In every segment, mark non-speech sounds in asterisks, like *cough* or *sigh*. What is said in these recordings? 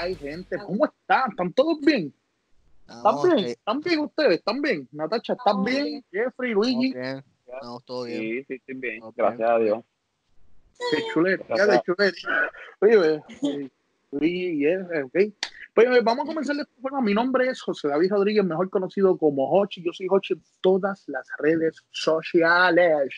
hay, gente? ¿Cómo están? ¿Están todos bien? ¿Están Estamos, bien? eh, ¿Están bien ustedes? ¿Están bien? Natacha, ¿estás Estamos bien? bien. Jeffrey, Luigi, bien, estamos todo bien. Sí, sí, estoy bien. Ok. Gracias a Dios. de chulería, de chulería. Oye, eh, Luigi, Jeff, ok. Pues eh, vamos a comenzar de esta forma. Mi nombre es José David Rodríguez, mejor conocido como Hochi. Yo soy Hochi en todas las redes sociales.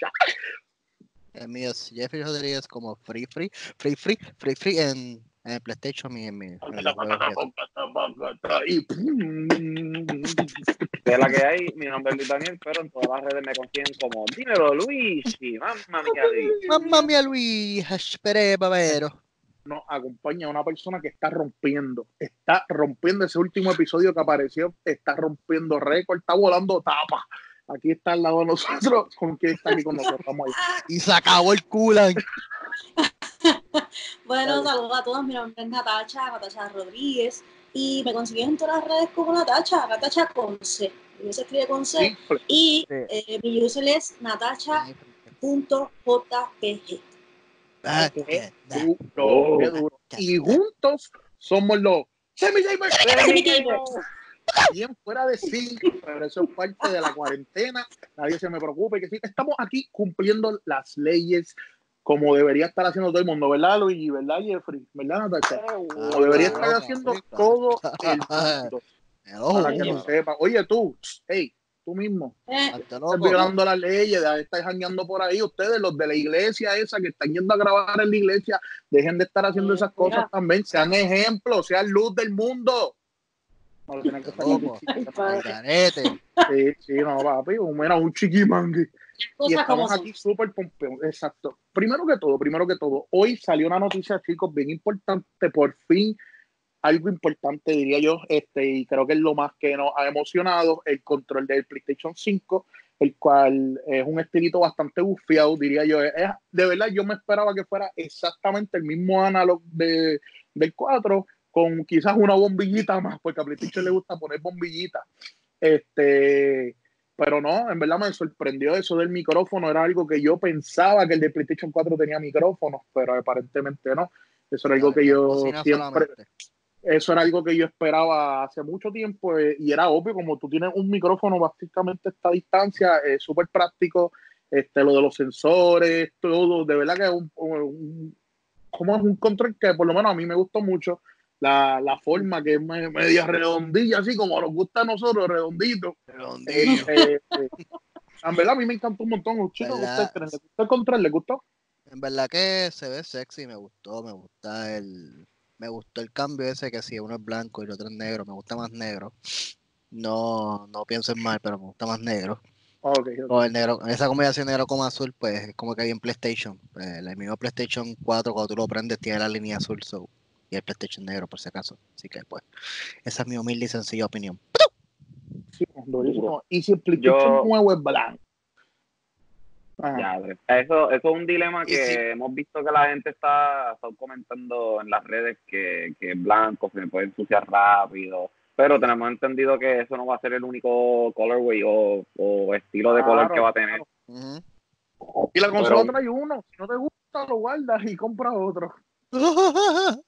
El mío es Jeffrey Rodríguez como Free Free, Free Free, Free Free en, en el PlayStation mi... pum. *laughs* De la que hay, mi nombre es Luis Daniel, pero en todas las redes me consiguen como Dímelo Luigi, mamma mía Luis. Mamma mía, Luis, esperé, babero. nos acompaña una persona que está rompiendo, está rompiendo ese último episodio que apareció, está rompiendo récord, está volando tapas. Aquí está al lado de nosotros, con quien está aquí con nosotros. Vamos ahí. Y se acabó el culan. *laughs* *laughs* Bueno, Dale. saludos a todos. Mi nombre es Natacha, Natacha Rodríguez. Y me consigues en todas las redes como Natacha, Natacha con C. Mi se escribe con C. Y Sí. eh, mi user es natacha.jpg. Ah, Qué qué duro, Oh. qué duro. Y juntos somos los. *laughs* Bien fuera de sí, pero eso es parte de la cuarentena. Nadie se me preocupe. Que sí, estamos aquí cumpliendo las leyes como debería estar haciendo todo el mundo, ¿verdad, Luigi? ¿Verdad, Jeffrey? ¿Verdad, Natacha? Como debería estar claro, haciendo todo *laughs* el mundo. Para que lo sepa. Oye, tú, hey, tú mismo, Eh, estás violando las leyes, de estar jangueando por ahí. Ustedes, los de la iglesia esa que están yendo a grabar en la iglesia, dejen de estar haciendo esas cosas también. Sean ejemplos, sean luz del mundo. No, lo tienen que estar. Sí, sí, no, papi, mira, un chiquimangue. Y cosas como estamos son. aquí súper pompeos. Exacto. Primero que todo, primero que todo, hoy salió una noticia, chicos, bien importante, por fin, algo importante, diría yo, este, y creo que es lo más que nos ha emocionado, el control del PlayStation 5, el cual es un estilito bastante bufiado, diría yo. Es, de verdad, yo me esperaba que fuera exactamente el mismo analog de, del 4, con quizás una bombillita más, porque a PlayStation le gusta poner bombillitas. Este, pero no, en verdad me sorprendió eso del micrófono. Era algo que yo pensaba que el de PlayStation 4 tenía micrófonos, pero aparentemente no. Eso era algo que yo siempre, solamente. eso era algo que yo esperaba hace mucho tiempo eh, y era obvio, como tú tienes un micrófono básicamente a esta distancia, es súper práctico, este, lo de los sensores, todo, de verdad que es un, un- como es un control que por lo menos a mí me gustó mucho, la, la forma que es me- media redondilla, así como nos gusta a nosotros, redondito. Redondillo. Eh, eh, en verdad a mí me encantó un montón, chicos. ¿ustedes? ¿Les gustó el control? ¿Les gustó? En verdad que se ve sexy, me gustó, me gusta el me gustó el cambio ese que si uno es blanco y el otro es negro, me gusta más negro. No, no pienso en mal, pero me gusta más negro. Ok. O el negro, esa combinación negro con azul, pues es como que hay en PlayStation. Pues, el mismo PlayStation 4 cuando tú lo prendes tiene la línea azul so, y el PlayStation negro por si acaso. Así que pues, esa es mi humilde y sencilla opinión. Sí. Y si el PlayStation Yo- nuevo es blanco. Ya, Andrés. eso, eso es un dilema que si- hemos visto que la gente está, está comentando en las redes que, que es blanco, se me puede ensuciar rápido. Pero tenemos entendido que eso no va a ser el único colorway o, o estilo de color Claro, que va a tener. Y la consola Pero- trae uno. Si no te gusta, lo guardas y compras otro. *laughs*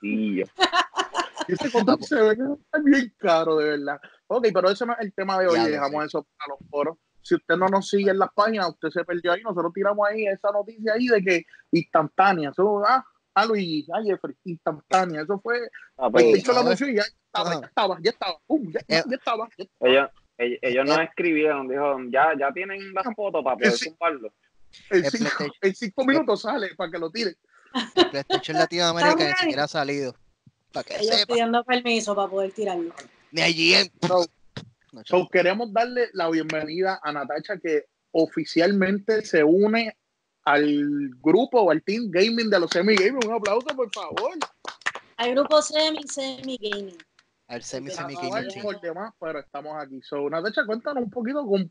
Sí, Y *laughs* ese control se ve que está bien caro, de verdad. Ok, pero ese no es el tema de hoy. Dejamos eso para los foros. Si usted no nos sigue en las páginas, usted se perdió ahí. Nosotros tiramos ahí esa noticia ahí de que instantánea. Eso, ah, ah, Luigi, ah, Jeffrey, instantánea. Eso fue. Ah, pues, la a anunció y ya estaba, ya estaba, ya estaba. Pum, ya, ya, Eh. ya estaba. ya estaba. ellos, ellos, ellos nos escribieron, dijeron, ya, ya tienen las fotos para poder Sí. tumbarlo. En el cinco, en cinco minutos sale para que lo tire. El PlayStation Latinoamérica ni siquiera ha salido. Para que Ellos sepa. pidiendo permiso para poder tirarlo. Ni allí en. So, No, So, queremos darle la bienvenida a Natacha que oficialmente se une al grupo o al team gaming de los semi gaming. Un aplauso, por favor. Hay grupo semi, semi gaming. al semi semi gaming por demás, pero estamos aquí. So, Natacha, cuéntanos un poquito con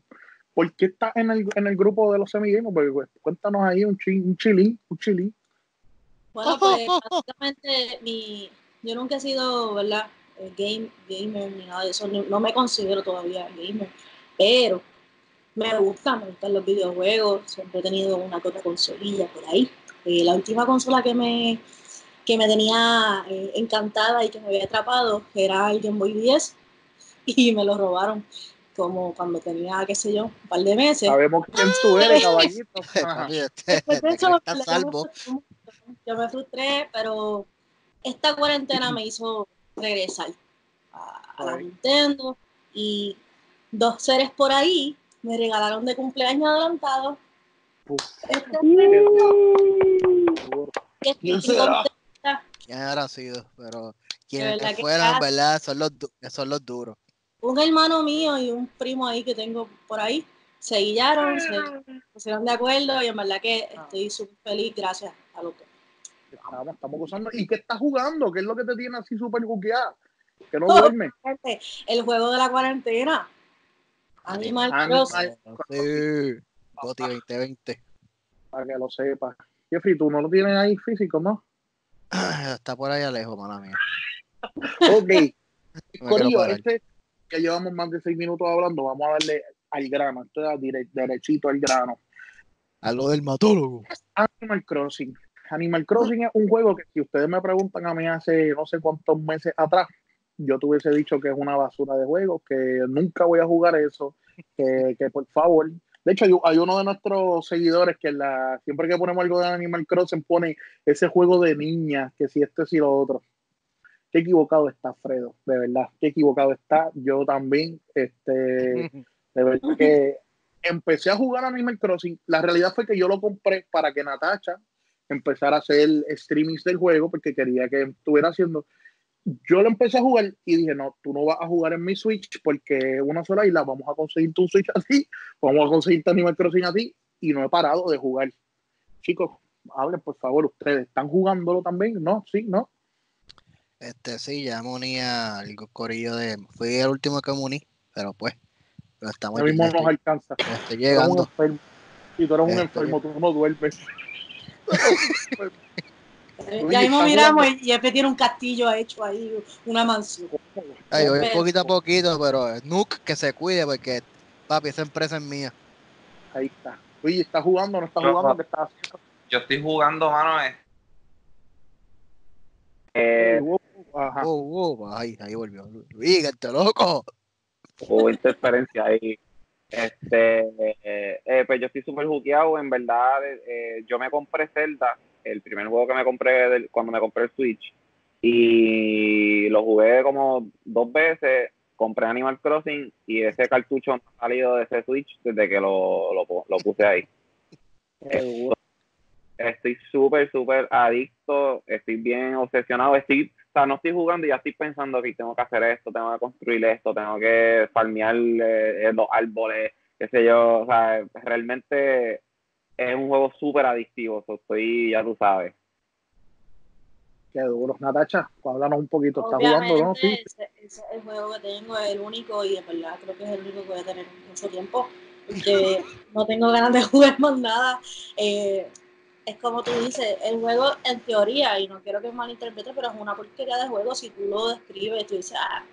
por qué estás en el, en el grupo de los semi gaming. Porque, pues, cuéntanos ahí un, chi- un chilín, un chilín. Bueno, pues *laughs* básicamente mi, yo nunca he sido, ¿verdad? eh, Game, gamer ni nada de eso. No, no me considero todavía gamer. Pero me gusta, me gustan los videojuegos. Siempre he tenido una otra consolilla por ahí. Eh, la última consola que me que me tenía eh, encantada y que me había atrapado era el Game Boy 10 *laughs* y me lo robaron como cuando tenía, qué sé yo, un par de meses. Sabemos quién tú eres, *laughs* caballito. Después de eso, yo me frustré, pero esta cuarentena me hizo regresar a, a la Nintendo y dos seres por ahí me regalaron de cumpleaños adelantado. Este ¿Quién será? ¿Quién habrá sido? Pero quienes que fueran, ¿verdad? Son los, son los duros. Un hermano mío y un primo ahí que tengo por ahí se guiaron, se pusieron de acuerdo y en verdad que estoy súper feliz gracias a los dos. Estamos, estamos gozando. ¿Y qué estás jugando? ¿Qué es lo que te tiene así súper juqueada? Que no duerme. El juego de la cuarentena. Animal, Crossing. Sí. Goti 2020. Para que lo sepas. Jeffrey, tú no lo tienes ahí físico, ¿no? Está por ahí lejos, mala mía. ok. *laughs* Corillo, este que llevamos más de seis minutos hablando, vamos a darle al grano. Esto es derechito al grano. A lo del matólogo. Animal Crossing. Animal Crossing es un juego que si ustedes me preguntan a mí hace no sé cuántos meses atrás, yo te hubiese dicho que es una basura de juego, que nunca voy a jugar eso, que, que por favor. De hecho, hay, uno de nuestros seguidores que la, siempre que ponemos algo de Animal Crossing pone ese juego de niñas, que si esto es y lo otro. Qué equivocado está Fredo, de verdad, qué equivocado está. Yo también, este, de verdad que *laughs* empecé a jugar Animal Crossing. La realidad fue que yo lo compré para que Natacha empezar a hacer streamings del juego porque quería que estuviera haciendo. Yo lo empecé a jugar y dije, no, tú no vas a jugar en mi Switch porque una sola isla, vamos a conseguir tu Switch así, vamos a conseguir tu Animal Crossing a ti y no he parado de jugar. Chicos, hablen por favor, ustedes, ¿están jugándolo también? ¿No? ¿Sí? ¿No? Este, sí, ya me uní al corillo de... Fui el último que me uní, pero pues, pero estamos... Ahora mismo nos alcanza. Estoy llegando. Y tú eres un este, enfermo, tú no duermes. Ya mismo miramos y Efe tiene un castillo hecho ahí, una mansión. Ay, voy poquito a poquito, pero Nook que se cuide porque, papi, esa empresa es mía. Ahí está. Oye, ¿está jugando o no está jugando? ¿Qué está haciendo? Yo estoy jugando, mano. Eh. Eh, Ajá. ahí, ahí volvió. Fíjate, loco. Hubo interferencia ahí. Este, eh, pues yo estoy súper juqueado, en verdad, eh, yo me compré Zelda, el primer juego que me compré cuando me compré el Switch, y lo jugué como dos veces, compré Animal Crossing y ese cartucho no ha salido de ese Switch desde que lo, lo, puse ahí. Estoy súper, súper adicto, estoy bien obsesionado, estoy no estoy jugando y ya estoy pensando que tengo que hacer esto, tengo que construir esto, tengo que farmear eh, los árboles, qué sé yo. O sea, realmente es un juego súper adictivo, estoy, ya tú sabes. Qué duro. Natacha, háblanos un poquito. ¿Estás jugando, no? Sí. Ese, es el juego que tengo, es el único y de verdad creo que es el único que voy a tener mucho tiempo. Porque *laughs* no tengo ganas de jugar más nada. Eh, es como tú dices, el juego en teoría, y no quiero que malinterprete, pero es una porquería de juego si tú lo describes, tú dices, ah,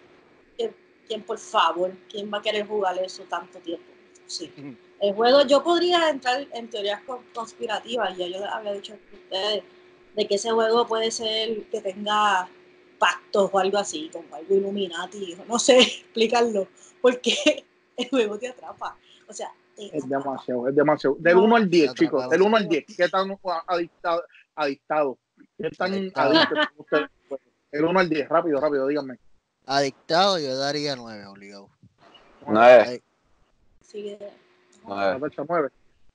¿quién por favor, quién va a querer jugar eso tanto tiempo? Sí. El juego, yo podría entrar en teorías conspirativas, ya yo había dicho a ustedes, de que ese juego puede ser que tenga pactos o algo así, como algo Illuminati, no sé *laughs* explicarlo, porque *laughs* el juego te atrapa. O sea, es demasiado, es demasiado. Del 1 al 10, chicos, del 1 al 10, ¿qué tan adictado? adictado? ¿Qué tan adicto ustedes? Del 1 al 10, rápido, rápido, díganme. Adictado, yo daría 9, obligado. 9. Sí, 9.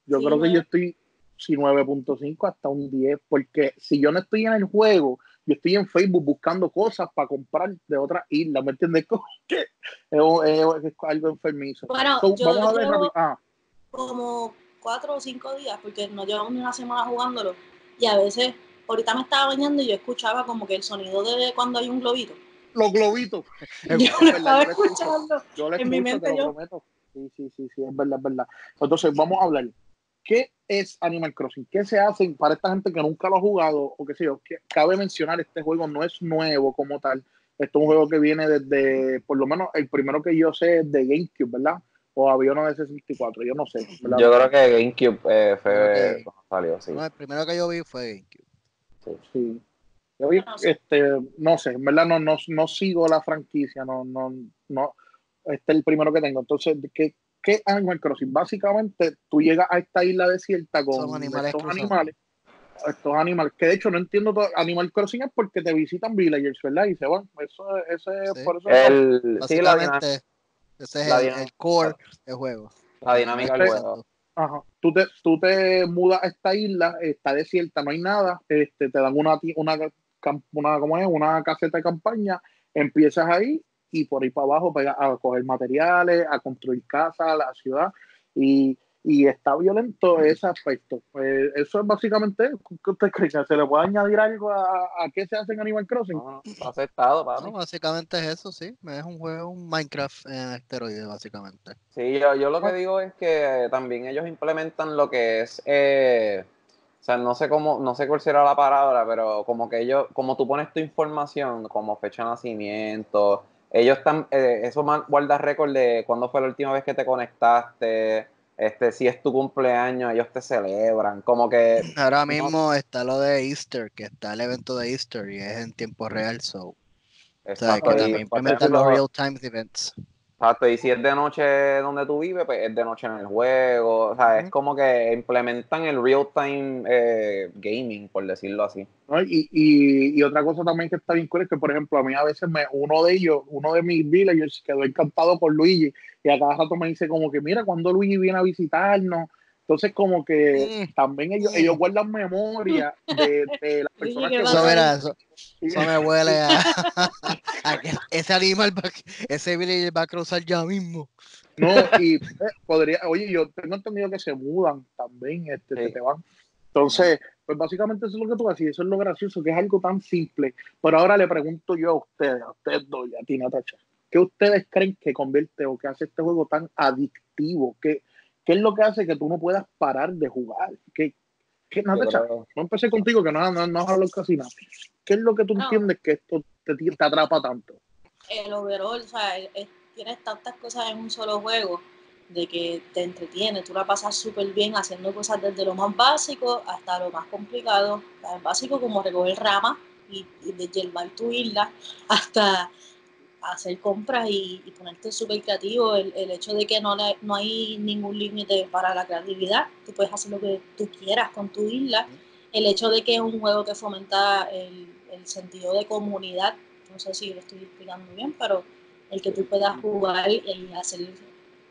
Yo creo que yo estoy si 9.5 hasta un 10, porque si yo no estoy en el juego, yo estoy en Facebook buscando cosas para comprar de otras islas, ¿me entiendes? *laughs* es, es, algo enfermizo. Bueno, yo, vamos a ver ah como cuatro o cinco días, porque no llevamos ni una semana jugándolo. Y a veces, ahorita me estaba bañando y yo escuchaba como que el sonido de cuando hay un globito. Los globitos. *laughs* yo lo estaba escuchando. Yo en mi mente, te lo prometo. Sí, sí, sí, sí, es verdad, es verdad. Entonces, vamos a hablar. ¿Qué es Animal Crossing? ¿Qué se hace para esta gente que nunca lo ha jugado? O qué sé yo, que cabe mencionar, este juego no es nuevo como tal. Esto es un juego que viene desde, por lo menos, el primero que yo sé es de GameCube, ¿verdad? O había uno de 64, yo no sé. Yo creo que GameCube eh, fue cuando salió, sí. el primero que yo vi fue GameCube. Sí. Yo vi, No sé. este, no sé, en verdad no, no, no sigo la franquicia, no, no, no, este es el primero que tengo. Entonces, ¿qué, qué es Animal Crossing? Básicamente, tú llegas a esta isla desierta con Son animales estos cruzados. animales, estos animales, que de hecho no entiendo todo, Animal Crossing es porque te visitan villagers, ¿verdad? Y se van, eso, ese, Sí. por eso El, sí, Básicamente, ese es la el, dinámica. el core del juego. la dinámica del Este- juego. Ajá. Tú te, tú te mudas a esta isla, está desierta, no hay nada, este, te dan una, ti- una, cam- una, ¿cómo es? una caseta de campaña, empiezas ahí y por ahí para abajo pegas a coger materiales, a construir casas, la ciudad, y, y está violento ese aspecto. Pues eso es básicamente, ¿qué usted cree? ¿Se le puede añadir algo a, a qué se hace en Animal Crossing? No, está aceptado, No, básicamente es eso, sí. Es un juego, un Minecraft en esteroides, básicamente. Sí, yo, yo lo que digo es que también ellos implementan lo que es, eh, o sea, no sé cómo, no sé cuál será la palabra, pero como que ellos, como tú pones tu información, como fecha de nacimiento, ellos están, eh, eso guarda récord de cuándo fue la última vez que te conectaste, este, si es tu cumpleaños, ellos te celebran, como que, Ahora mismo está lo de Easter, que está el evento de Easter y es en tiempo real, so. O sea, que también implementan los lo- real time events. Exacto, y si es de noche donde tú vives, pues es de noche en el juego. O sea, es Ujú. como que implementan el real time eh, gaming, por decirlo así. ¿no? Y, y, y otra cosa también que está bien cool es que, por ejemplo, a mí a veces me, uno de ellos, uno de mis villagers quedó encantado por Luigi y a cada rato me dice como que, mira, cuando Luigi viene a visitarnos. Entonces, como que Mm. también ellos, ellos guardan memoria de, de las *laughs* personas ¿qué que Eso, mira, eso, eso me huele a, *laughs* a que ese animal, va, ese villager va a cruzar ya mismo. No, y eh, podría, oye, yo tengo entendido que se mudan también, este, Sí. que te van. Entonces, pues básicamente eso es lo que tú haces, eso es lo gracioso, que es algo tan simple. Pero ahora le pregunto yo a ustedes, a ustedes dos y a ti, Natacha, ¿qué ustedes creen que convierte o que hace este juego tan adictivo? ¿Qué, qué es lo que hace que tú no puedas parar de jugar? ¿Qué, qué No empecé contigo, que no, no, no has hablado casi nada. ¿Qué es lo que tú No. entiendes que esto te, te atrapa tanto? el overall, o sea, es- es- tienes tantas cosas en un solo juego de que te entretiene, tú la pasas súper bien haciendo cosas desde lo más básico hasta lo más complicado, o sea, es básico como recoger ramas y, y de tu isla hasta hacer compras y, y ponerte súper creativo, el, el hecho de que no, le- no hay ningún límite para la creatividad, tú puedes hacer lo que tú quieras con tu isla, el hecho de que es un juego que fomenta el, el sentido de comunidad, no sé si lo estoy explicando bien, pero el que tú puedas jugar y hacer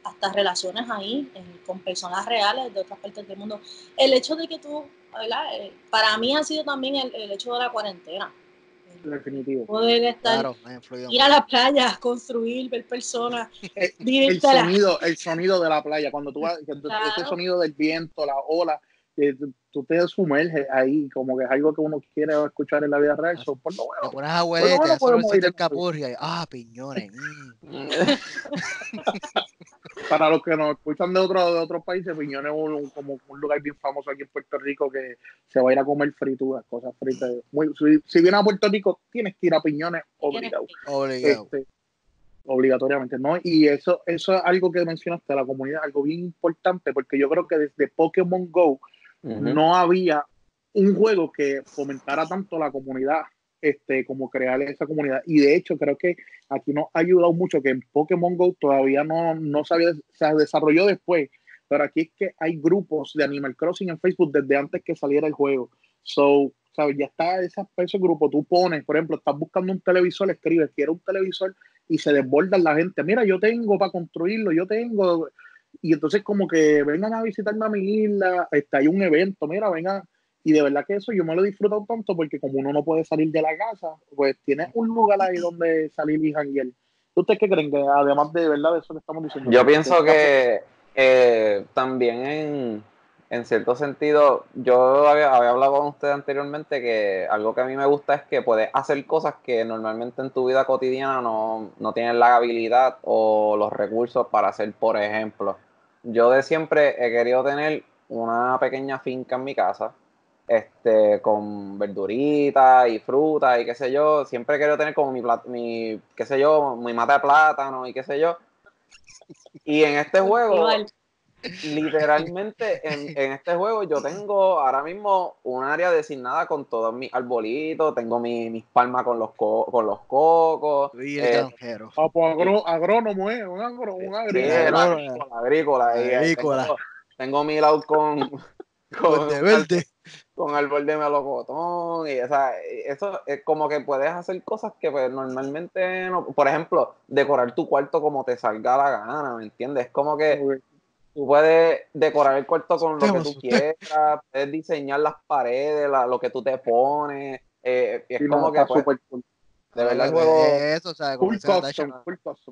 hasta relaciones ahí eh, con personas reales de otras partes del mundo. El hecho de que tú, ¿verdad? Eh, para mí ha sido también el, el hecho de la cuarentena. El Definitivo. poder estar, Claro, ir a la playa, construir, ver personas, *laughs* el vivírtela. sonido, el sonido de la playa, cuando tú vas, tú- ese Claro. sonido del viento, la ola, que tú, te sumerges ahí, como que es algo que uno quiere escuchar en la vida real. So, por lo Te bueno, pones a bueno, te das podemos ir el y, ah, piñones. *laughs* mm. para los que nos escuchan de, otro, de otros países, Piñón es un, un- como un lugar bien famoso aquí en Puerto Rico que se va a ir a comer frituras, cosas fritas. Muy, si, si vienes a Puerto Rico, tienes que ir a Piñones obligado. Obligado. Este, obligatoriamente, ¿no? Y eso, eso es algo que mencionaste, la comunidad, algo bien importante, porque yo creo que desde Pokémon Go No había un juego que fomentara tanto la comunidad este, como crear esa comunidad. Y de hecho, creo que aquí nos ha ayudado mucho que en Pokémon Go todavía no, no se, había- se desarrolló después, pero aquí es que hay grupos de Animal Crossing en Facebook desde antes que saliera el juego. So, ¿sabes? Ya está esa, ese grupo. Tú pones, por ejemplo, estás buscando un televisor, escribes, quiero un televisor y se desbordan la gente. Mira, yo tengo para construirlo, yo tengo. Y entonces, como que vengan a visitarme a mi isla, este, hay un evento, mira, vengan. Y de verdad que eso yo me lo he disfrutado tanto porque como uno no puede salir de la casa, pues tiene un lugar ahí donde salir y janguear. ¿Ustedes qué creen? Que además de verdad de eso que estamos diciendo. Yo pienso que eh, también en, en cierto sentido, yo había, había hablado con usted anteriormente que algo que a mí me gusta es que puedes hacer cosas que normalmente en tu vida cotidiana no, no tienes la habilidad o los recursos para hacer, por ejemplo. Yo de siempre he querido tener una pequeña finca en mi casa, este, con verduritas y frutas y qué sé yo. Siempre he querido tener como mi, mi qué sé yo, mi mata de plátano y qué sé yo. Y en este juego, Igual. Literalmente en, *laughs* en, este juego yo tengo ahora mismo un área designada con todos mis arbolitos, tengo mi, mis palmas con los, co con los cocos. Eh, ah, pues agrónomo, ¿eh? Un, agro, un agrícola. agrícola, agrícola. Tengo, tengo, mi lado con, *laughs* con, de verde. con árbol de melocotón y esa, eso es como que puedes hacer cosas que pues, normalmente no, por ejemplo, decorar tu cuarto como te salga la gana, ¿me entiendes? Es como que tú puedes decorar el cuarto con lo que tú *laughs* quieras, puedes diseñar las paredes, lo que tú te pones, eh, es como que pues, de verdad el juego eso, ¿sabes? Como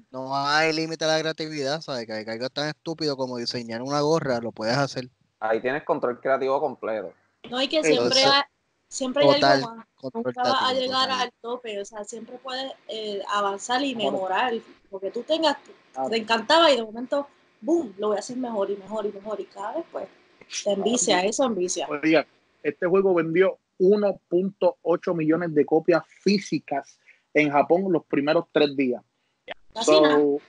no hay límite a la creatividad, ¿sabes? Que hay algo tan estúpido como diseñar una gorra, lo puedes hacer. Ahí tienes control creativo completo. No, hay que siempre, hay, siempre hay algo más. Nunca vas a llegar al tope, o sea, siempre puedes eh, avanzar y mejorar. Porque tú tengas, te encantaba y de momento boom, lo voy a hacer mejor y mejor y mejor. Y cada vez, pues, te envicia, eso envicia. Oiga, este juego vendió 1.8 millones de copias físicas en Japón los primeros tres días. So,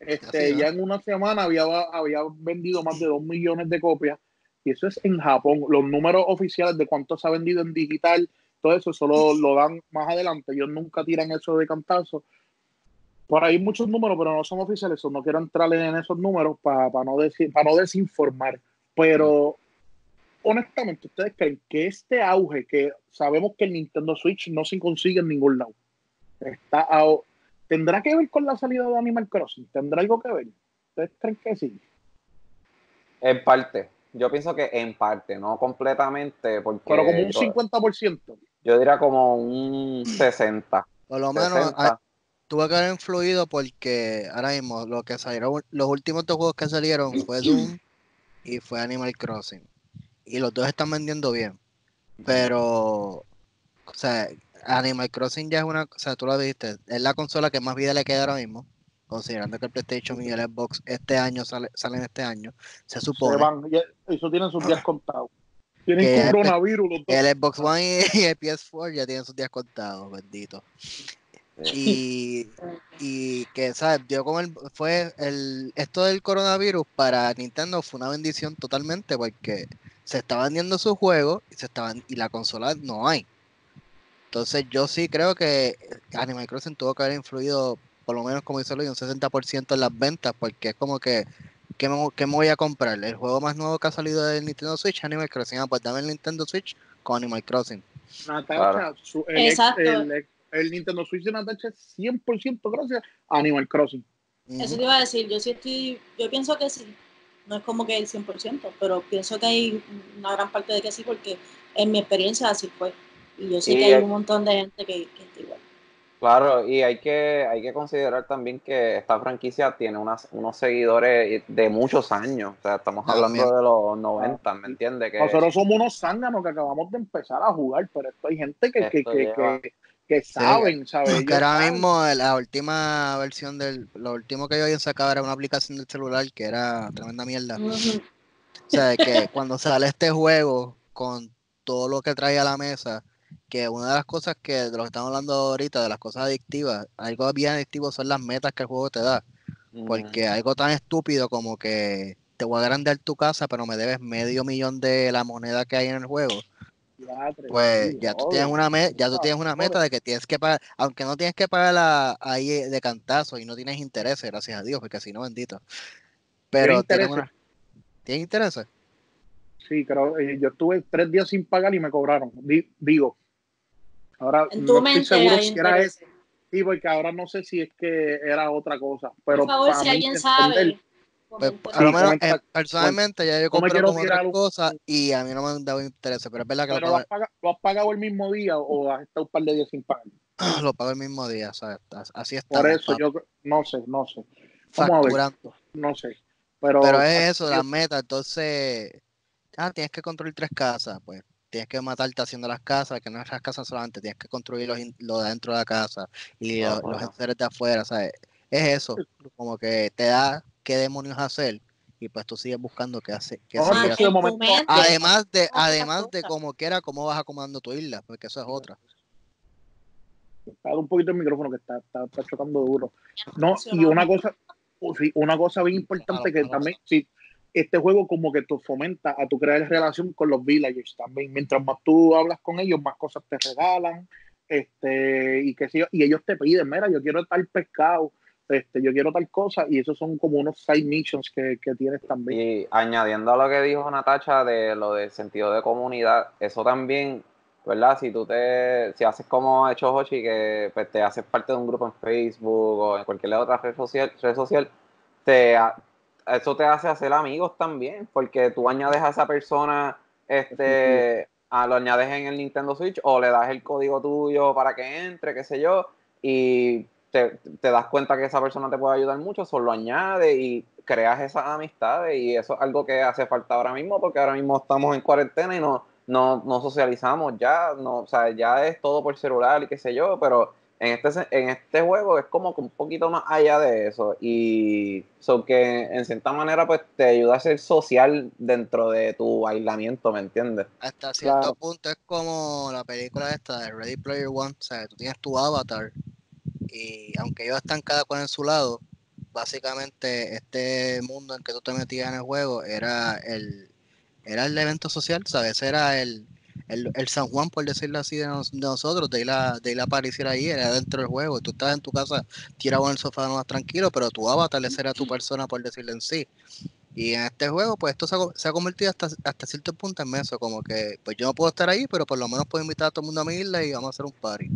este, ya en una semana había, había vendido más de 2 millones de copias y eso es en Japón. Los números oficiales de cuánto se ha vendido en digital, todo eso solo lo dan más adelante. Ellos nunca tiran eso de cantazo, por ahí muchos números, pero no son oficiales, no quiero entrar en esos números para no, decir, para no desinformar. Pero honestamente, ¿ustedes creen que este auge, que sabemos que el Nintendo Switch no se consigue en ningún lado, está ¿tendrá que ver con la salida de Animal Crossing? ¿Tendrá algo que ver? ¿Ustedes creen que sí? En parte. Yo pienso que en parte, no completamente. Porque pero como un 50%. Yo diría como un 60%. Por lo menos tuvo que haber influido porque ahora mismo lo que salieron, los últimos dos juegos que salieron fue *clears throat* Doom y fue Animal Crossing. Y los dos están vendiendo bien. Pero, o sea, Animal Crossing ya es una, o sea, tú lo dijiste, es la consola que más vida le queda ahora mismo, considerando que el PlayStation y el Xbox este año sale, salen este año, se supone. Se van, eso tienen sus días contados. Tienen coronavirus los dos. El Xbox One y *laughs* el PS4 ya tienen sus días contados, bendito. Y, y que, ¿sabes? Dio como el, fue el, esto del coronavirus para Nintendo fue una bendición totalmente porque se está vendiendo su juego y, se estaban, y la consola no hay. Entonces yo sí creo que Animal Crossing tuvo que haber influido, por lo menos como dice Luis, un 60% en las ventas porque es como que ¿qué me, ¿qué me, voy a comprar? El juego más nuevo que ha salido del Nintendo Switch, Animal Crossing. Ah, pues dame el Nintendo Switch con Animal Crossing. Exacto el Nintendo Switch de Natasha es 100% gracias a Animal Crossing. Eso te iba a decir, yo sí estoy, yo pienso que sí, no es como que el 100%, pero pienso que hay una gran parte de que sí, porque en mi experiencia así fue. Y yo sé que hay un montón de gente que, que está igual. Claro, y hay que, hay que considerar también que esta franquicia tiene unas, unos seguidores de muchos años. O sea, estamos hablando de los 90, ¿me entiendes? Nosotros somos unos zánganos que acabamos de empezar a jugar, pero esto hay gente que, que, que, que saben, ¿sabes? Que ahora mismo la última versión del, lo último que yo había sacado era una aplicación del celular que era tremenda mierda. O sea, que *laughs* cuando sale este juego con todo lo que trae a la mesa, que una de las cosas que, de lo que estamos hablando ahorita, de las cosas adictivas, algo bien adictivo son las metas que el juego te da. Porque algo tan estúpido como que te voy a agrandar tu casa, pero me debes medio millón de la moneda que hay en el juego pues ya tú tienes una meta, ya tú tienes una meta de que tienes que pagar, aunque no tienes que pagar ahí de cantazo y no tienes interés, gracias a Dios, porque si no, bendito. Pero tienes ¿Tienes interés? Sí, creo, eh, yo estuve tres días sin pagar y me cobraron. Digo, ahora no estoy seguro si era ese. Sí, porque ahora no sé si es que era otra cosa. Pero Por favor, si alguien sabe. Pues, a lo menos, eh, personalmente, ya yo compré como otra cosa y a mí no me han dado interés, pero es verdad que lo, has pagado, lo, has pagado, el mismo día o has estado un par de días sin pagar? *clears throat* lo pago el mismo día, ¿sabes? Así está. Por eso yo no sé, no sé. Vamos a ver. No sé. Pero, pero es eso, la meta. Entonces, ah, tienes que construir tres casas, pues tienes que matarte haciendo las casas, que no es las casas solamente, tienes que construir lo, lo de dentro de la casa y los, los de afuera, ¿sabes? Es eso, como que te da qué demonios hacer y pues tú sigues buscando qué hacer. Qué Además de, además de como quiera, cómo vas acomodando tu isla, porque eso es otra. Está un poquito el micrófono que está, está, chocando duro. No, y una cosa, una cosa bien importante que también, si, este juego como que te fomenta a tu crear relación con los villagers también. Mientras más tú hablas con ellos, más cosas te regalan, este, y que y ellos te piden, mira, yo quiero tal pescado, este, yo quiero tal cosa, y esos son como unos side missions que, que tienes también. Y añadiendo a lo que dijo Natacha de lo del sentido de comunidad, eso también, ¿verdad? Si tú te, si haces como ha hecho Hochi, que pues, te haces parte de un grupo en Facebook o en cualquier otra red social, red social te, eso te hace hacer amigos también, porque tú añades a esa persona, este, a, lo añades en el Nintendo Switch o le das el código tuyo para que entre, qué sé yo, y te, das cuenta que esa persona te puede ayudar mucho, solo lo añades y creas esas amistades y eso es algo que hace falta ahora mismo porque ahora mismo estamos en cuarentena y no, no, no socializamos ya, no, o sea, ya es todo por celular y qué sé yo, pero en este, en este juego es como que un poquito más allá de eso y so que en cierta manera pues te ayuda a ser social dentro de tu aislamiento, ¿me entiendes? Hasta cierto punto es como la película esta de Ready Player One, o sea, tú tienes tu avatar y aunque ellos están cada cual en su lado, básicamente este mundo en que tú te metías en el juego era el, era el evento social, ¿sabes? Era el el, San Juan, por decirlo así, de, nosotros, de ir, a, de ir a aparecer ahí, era dentro del juego. Tú estás en tu casa tirado en el sofá más tranquilo, pero tu avatar era tu persona, por decirlo en sí. Y en este juego, pues esto se ha, convertido hasta, hasta cierto punto en eso, como que pues yo no puedo estar ahí, pero por lo menos puedo invitar a todo el mundo a mi isla y vamos a hacer un party.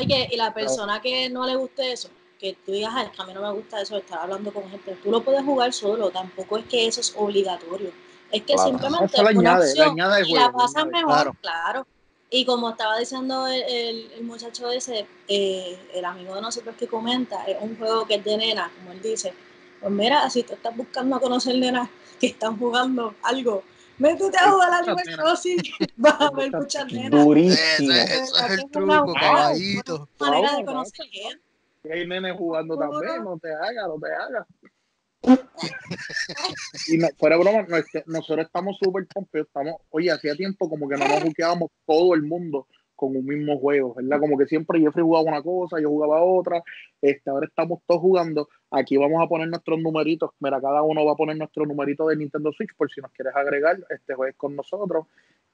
Y, que, y la persona que no le guste eso, que tú digas, es que a mí no me gusta eso, estar hablando con gente, tú lo puedes jugar solo, tampoco es que eso es obligatorio es que simplemente una opción y la pasan mejor, claro. Y como estaba diciendo el, el, muchacho ese, eh, el amigo de nosotros que comenta, es un juego que es de nena, como él dice. Pues mira, si tú estás buscando a conocer nenas que están jugando algo, métete a jugar al Animal Crossing, vas a ver muchas nenas. Durísimo. Ese, es el truco, caballito. Manera de conocer gente. Hay nenes jugando también, no te hagas, no te hagas y no, fuera broma, nosotros estamos súper pompeos. Estamos, oye, hacía tiempo como que no nos *laughs* jugábamos todo el mundo con un mismo juego, ¿verdad? Como que siempre Jeffrey jugaba una cosa, yo jugaba otra. Este, ahora estamos todos jugando. Aquí vamos a poner nuestros numeritos. Mira, cada uno va a poner nuestro numerito de Nintendo Switch por si nos quieres agregar. Este jueves con nosotros.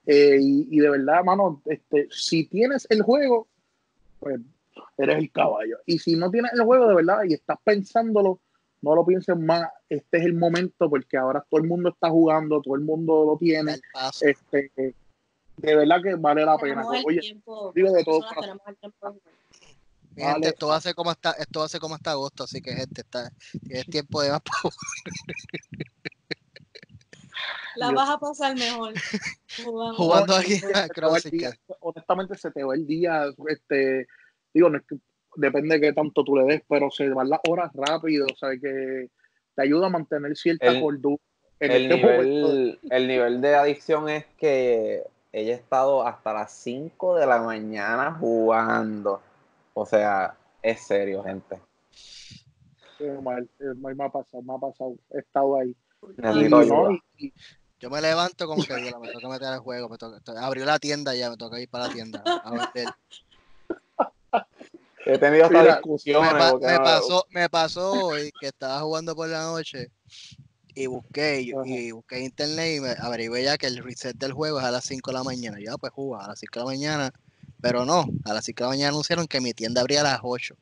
Eh, y, de verdad, mano, este, si tienes el juego, pues eres el caballo. Y si no tienes el juego de verdad y estás pensándolo, no lo piensen más, este es el momento porque ahora todo el mundo está jugando, todo el mundo lo tiene. Este, de verdad que vale la pena. Oye, digo de todo. Gente, esto va a ser como hasta, esto va a ser como hasta agosto, así que gente, está, tienes tiempo de más La vas a pasar mejor *laughs* jugando, aquí. honestamente se te va el día, este, digo, no es que depende de qué tanto tú le des, pero se van las horas rápido, o sea, que te ayuda a mantener cierta cordura. El, este nivel, el nivel de adicción es que ella ha estado hasta las 5 de la mañana jugando. O sea, es serio, gente. mal, me ha pasado, me ha pasado. He estado ahí. yo me levanto como que me toca meter el juego, me toca, abrió la tienda ya, me toca ir para la tienda a vender. He tenido esta discusión. Me, pasó, me pasó hoy que estaba jugando por la noche y busqué, y, busqué internet y me averigué ya que el reset del juego es a las 5 de la mañana. Ya pues juega a las 5 de la mañana, pero no, a las 5 de la mañana anunciaron que mi tienda abría a las 8.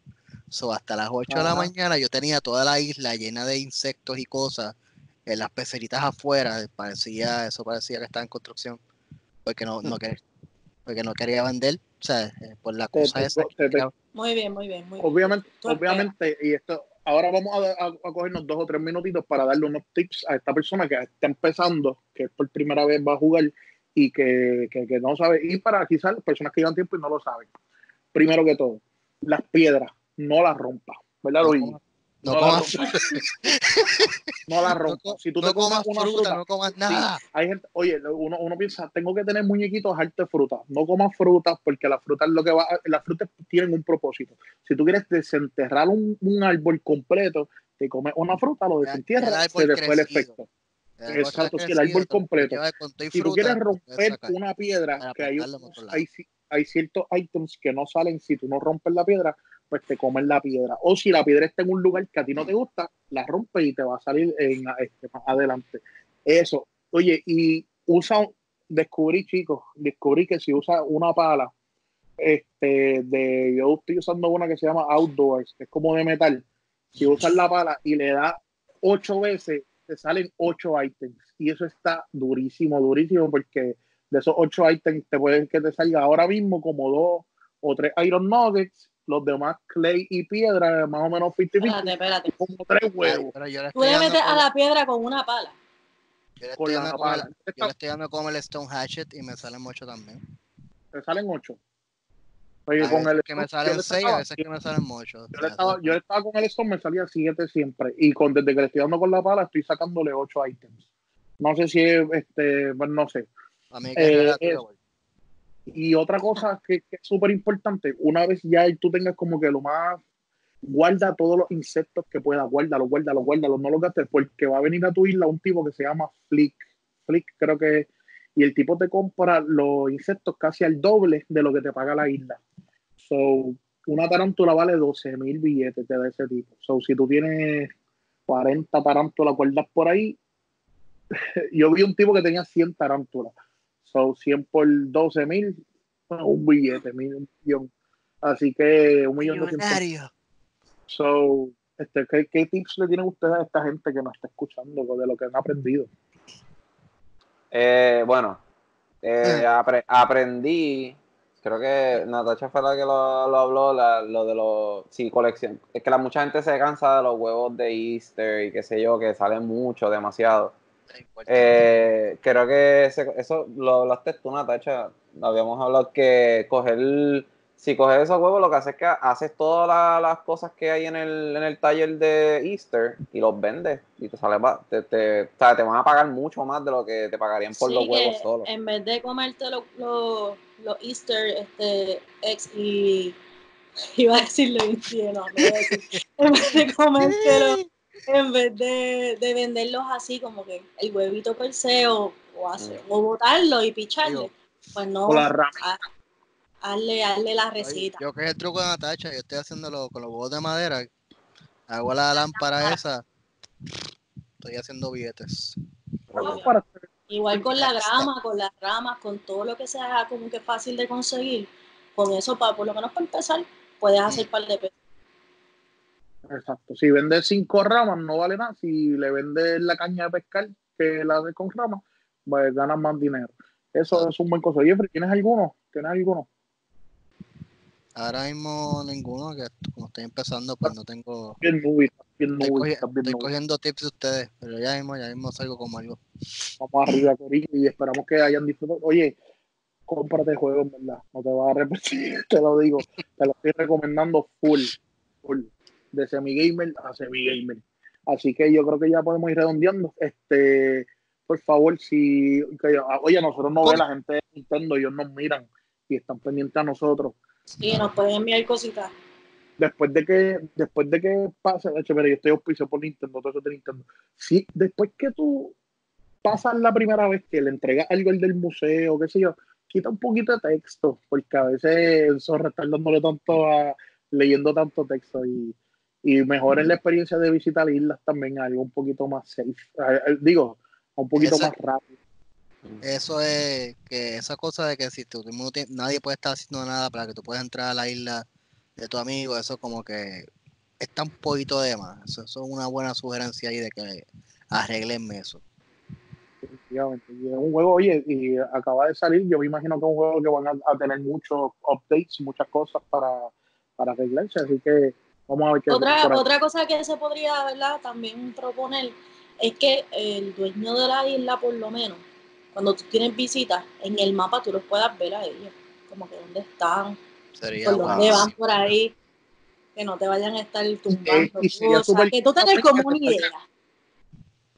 So, hasta las 8 de la mañana yo tenía toda la isla llena de insectos y cosas, en las peceritas afuera, parecía, eso parecía que estaba en construcción, porque no, no, quería, porque no quería vender, o sea, eh, por la cosa esa. Muy bien, muy bien. Muy obviamente, obviamente, y esto, ahora vamos a, a, cogernos dos o tres minutitos para darle unos tips a esta persona que está empezando, que por primera vez va a jugar y que, que, que no sabe, y para quizás personas que llevan tiempo y no lo saben. Primero que todo, las piedras, no las rompas, ¿verdad, Luis? No, comas No *laughs* *laughs* la rompas. si tú te comas una fruta, no comas nada. hay gente, oye, uno, uno, piensa, tengo que tener muñequitos de fruta. No comas frutas porque las frutas lo que va, las frutas tienen un propósito. Si tú quieres desenterrar un, un árbol completo, te comes una fruta, lo desentierras, se le fue el efecto. Exacto, si el árbol completo. Si tú quieres romper una piedra, que hay, hay, hay ciertos items que no salen si tú no rompes la piedra, pues te comen la piedra. O si la piedra está en un lugar que a ti no te gusta, la rompes y te va a salir en, este, más adelante. Eso. Oye, y usa, descubrí, chicos, descubrí que si usa una pala, este, de, yo estoy usando una que se llama Outdoors, que es como de metal. Si usas la pala y le das ocho veces, te salen ocho items. Y eso está durísimo, durísimo, porque de esos ocho ítems te pueden que te salga ahora mismo como dos o tres Iron Nuggets, los demás Clay y piedra, más o menos 50 Espérate, espérate. como tres huevos. Pero yo le Tú estoy le dando metes a con- la piedra con una pala. yo le con estoy la dando con el- pala. yo le estoy dando como el Stone Hatchet y me salen mucho también. Te salen ocho. Oye, A con veces el que me yo salen le 6, a veces que me salen 8. Yo le estaba, yo le estaba con el Stone, me salía 7 siempre. Y con, desde que le estoy dando con la pala, estoy sacándole 8 items. No sé si es, este, bueno, no sé. A mí que eh, relativo, es- güey. Y otra cosa que, es súper importante, una vez ya tú tengas como que lo más, guarda todos los insectos que puedas, guárdalos, guárdalos, guárdalos, no los gastes, porque va a venir a tu isla un tipo que se llama Flick. Flick creo que y el tipo te compra los insectos casi al doble de lo que te paga la isla. So, una tarántula vale 12 mil billetes de ese tipo. So, si tú tienes 40 tarántulas guardas por ahí, *laughs* yo vi un tipo que tenía 100 tarántulas. So, 100 por 12 mil, un billete, mil, un millón. Así que un millón doscientos. So, este, ¿qué, ¿qué tips le tienen ustedes a esta gente que nos está escuchando de lo que han aprendido? Eh, bueno, eh, Eh. apre- aprendí, creo que Natacha fue la que lo, lo habló, la- lo de los, sí, colección. Es que la, mucha gente se cansa de los huevos de Easter y qué sé yo, que salen mucho, demasiado. Eh, creo que ese- eso lo hablaste tú, Natacha. Habíamos hablado que coger, si coges esos huevos, lo que haces es que haces todas la- las cosas que hay en el, en el taller de Easter y los vendes y te sale, te, te, o sea, te van a pagar mucho más de lo que te pagarían por Sí, los huevos que solos. En vez de comerte los los los Easter este, eggs y. *laughs* Iba a decirlo bien, no, no iba a decir. En vez de comértelo, en vez de, de venderlos así, como que el huevito per se o, o, hacer- o botarlo y picharle, pues no, O la rama. ha- hazle, hazle la Oye, receta. Yo que es el truco de Natacha, yo estoy haciéndolo con los huevos de madera. Hago la lámpara esa. Estoy haciendo billetes. Obvio. Igual con la grama, con las ramas, con todo lo que sea como que fácil de conseguir, con eso, para, por lo menos para empezar, puedes hacer un par de pesos. Exacto. Si vendes cinco ramas, no vale nada. Si le vendes la caña de pescar, que la haces con ramas, pues ganas más dinero. Eso es un buen cosa. Jeffrey, ¿tienes alguno? ¿Tienes alguno? Ahora mismo ninguno, que como estoy empezando, pues no tengo. Bien nubis, bien Estoy, nubis, cogiendo tips de ustedes, pero ya mismo, ya mismo salgo como algo. Vamos arriba, Corillo, y esperamos que hayan disfrutado. Oye, cómprate juegos, en ¿verdad? No te vas a arrepentir, *laughs* te lo digo. Te lo estoy recomendando full, full. De semi-gamer a semi-gamer. Así que yo creo que ya podemos ir redondeando. Este, por favor, si. que- oye, nosotros no ve la gente de Nintendo, ellos nos miran y están pendientes a nosotros. Sí, nos pueden enviar cositas. después de que después de que pase, de hecho, mira, yo estoy auspiciado por Nintendo, todo eso es de Nintendo. Sí, después que tú pasas la primera vez que le entregas algo al del museo, qué sé yo, quita un poquito de texto, porque a veces zorra estar dándole tanto a leyendo tanto texto y, y mejoren la experiencia de visitar islas también algo un poquito más safe. Digo, un poquito Esa- más rápido. Eso es que esa cosa de que si tú no tienes- nadie puede estar haciendo nada para que tú puedas entrar a la isla de tu amigo, eso como que está un poquito de más. Eso, eso es una buena sugerencia ahí de que arreglen eso. Efectivamente. Y es un juego, oye, y acaba de salir, yo me imagino que es un juego que van a, a tener muchos updates, muchas cosas para, para arreglarse, así que vamos a ver qué Otra, otra cosa que se podría ¿verdad? también proponer es que el dueño de la isla, por lo menos, cuando tú tienes visitas, en el mapa tú los puedas ver a ellos, como que dónde están, Sería por dónde van por ahí, que no te vayan a estar tumbando y cosas, que tú tenés como una idea.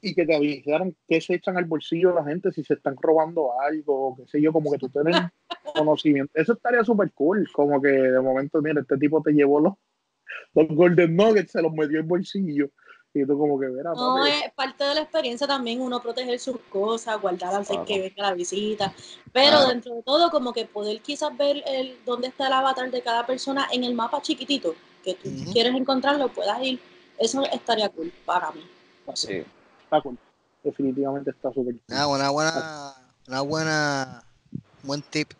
Y que te avisaran qué se echan al bolsillo la gente, si se están robando algo, qué sé yo, como que tú tienes *laughs* conocimiento. Eso estaría súper cool, como que de momento, mira, este tipo te llevó los, los Golden Nuggets, se los metió al bolsillo Y tú como que verás. No, es parte de la experiencia también uno proteger sus cosas, guardar antes Claro. que venga la visita. Pero Claro. dentro de todo, como que poder quizás ver el, dónde está el avatar de cada persona en el mapa chiquitito, que tú Ujú. quieres encontrarlo, puedas ir. Eso estaría cool para mí. Sí. Está cool. Definitivamente está súper cool. Ah, una buena, una buena, buen tip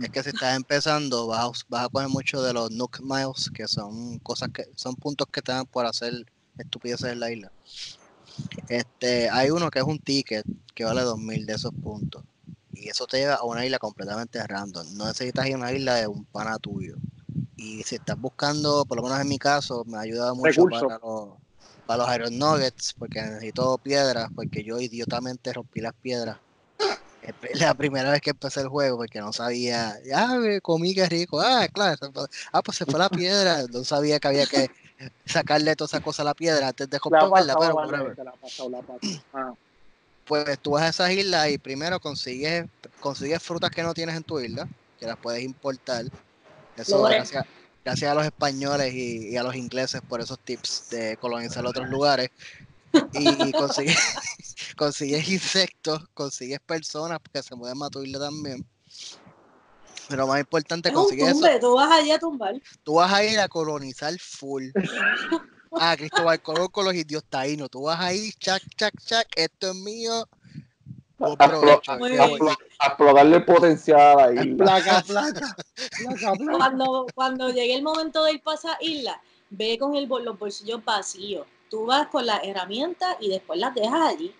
es que si estás empezando vas a, vas a coger mucho de los Nook Miles, que son cosas que son puntos que te dan por hacer estupideces en la isla. Este, hay uno que es un ticket que vale 2000 de esos puntos. Y eso te lleva a una isla completamente random. No necesitas ir a una isla de un pana tuyo. Y si estás buscando, por lo menos en mi caso, me ha ayudado mucho para los, para los Iron Nuggets, porque necesito piedras, porque yo idiotamente rompí las piedras. *laughs* La primera vez que empecé el juego, porque no sabía, ah, comí qué rico, ah, claro, ah, pues se fue la piedra, no sabía que había que sacarle toda esa cosa a la piedra antes de *laughs* La ha romperla, pasado, pero pasado. Ah, Pues tú vas a esas islas y primero consigues, consigues frutas que no tienes en tu isla, que las puedes importar. Eso gracias, gracias a los españoles y, y a los ingleses por esos tips de colonizar otros lugares. Y consigues, consigues insectos, consigues personas que se mueven a tu isla también. Pero más importante, Es un consigues eso. tú vas allí a tumbar. Tú vas a ir a colonizar full. *laughs* Ah, Cristóbal Colón con los indios taínos. Tú vas a ir, chac, chac, chac, esto es mío. Buen A, explo- provecho. a- a- a explotarle potencial ahí. placa, *laughs* placa, placa, placa. Cuando, cuando llegue el momento de ir para esa isla, ve con el, los bolsillos vacíos. Tú vas con las herramientas y después las dejas allí.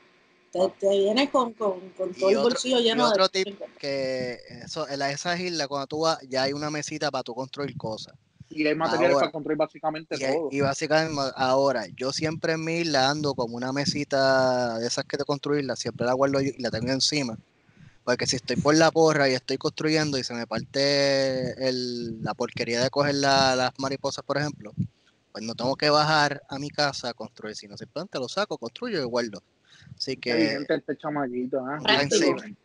Te, te vienes con, con, con todo Y el otro- bolsillo y lleno otro de. tip que eso, en esas islas, cuando tú vas, ya hay una mesita para tú construir cosas. Y hay materiales Ahora. para construir básicamente Y, todo. y básicamente ahora, yo siempre en mi isla ando como una mesita de esas que te construirla, siempre la guardo yo y la tengo encima. Porque si estoy por la porra y estoy construyendo y se me parte el- la porquería de coger la- las mariposas, por ejemplo, pues no tengo que bajar a mi casa a construir, sino simplemente lo saco, construyo y guardo. Así que este chamaquito. ¿ah? Práctico. encima.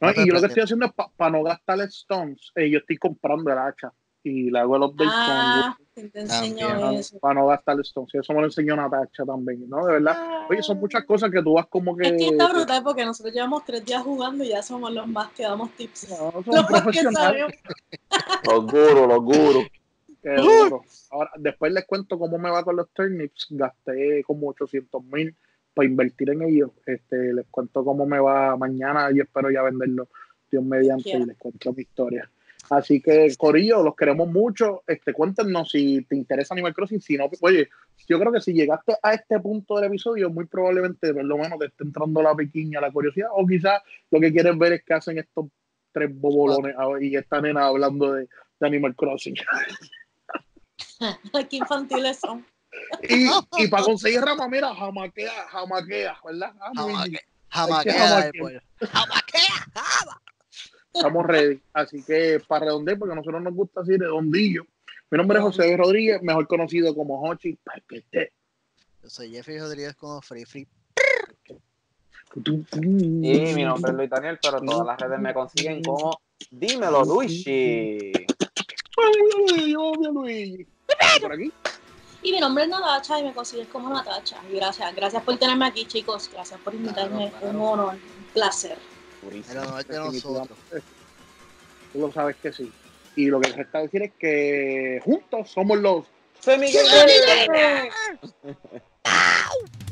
No, y yo lo que estoy haciendo es para no gastar stones. eh, yo estoy comprando el hacha y le hago el update Ah, te enseño También. eso. para no gastar stones. Y eso me lo enseñó Natacha también, ¿no? De verdad. Oye, son muchas cosas que tú vas como que. Es que está brutal porque nosotros llevamos tres días jugando y ya somos los más que damos tips. No, son Los profesionales. Los gurus, los duro. Ahora, después les cuento cómo me va con los turnips. Gasté como 800 mil para invertir en ellos. Este, les cuento cómo me va mañana y espero ya venderlo Dios mediante Yeah. y les cuento mi historia. Así que, Corillo, los queremos mucho. Este, cuéntenos si te interesa Animal Crossing. Si no, oye, yo creo que si llegaste a este punto del episodio, muy probablemente, por lo menos, te esté entrando la piquiña, la curiosidad, o quizás lo que quieres ver es que hacen estos tres bobolones y esta nena hablando de, de Animal Crossing. *laughs* Qué infantiles son. Y, y para *laughs* conseguir rama, mira, jamaquea, jamaquea, ¿verdad? Ah, que después. Jamás queda, jamás. Estamos ready. Así que para redondear, porque a nosotros nos gusta así redondillo. Mi nombre es José Rodríguez, mejor conocido como Hochi Paquete. Yo soy Jeffrey Rodríguez como Free Free. Y mi nombre es Luis Daniel, pero todas las redes me consiguen como Dímelo Luigi. Ay, obvio, Luigi. Por aquí. Y mi nombre es Natacha y me consigues como Natacha. Y gracias, gracias por tenerme aquí, chicos. Gracias por invitarme. Claro, claro. Un honor, un placer. El honor de nosotros. Tú lo sabes que sí. Y lo que resta decir es que juntos somos los Soy Miguel. *laughs*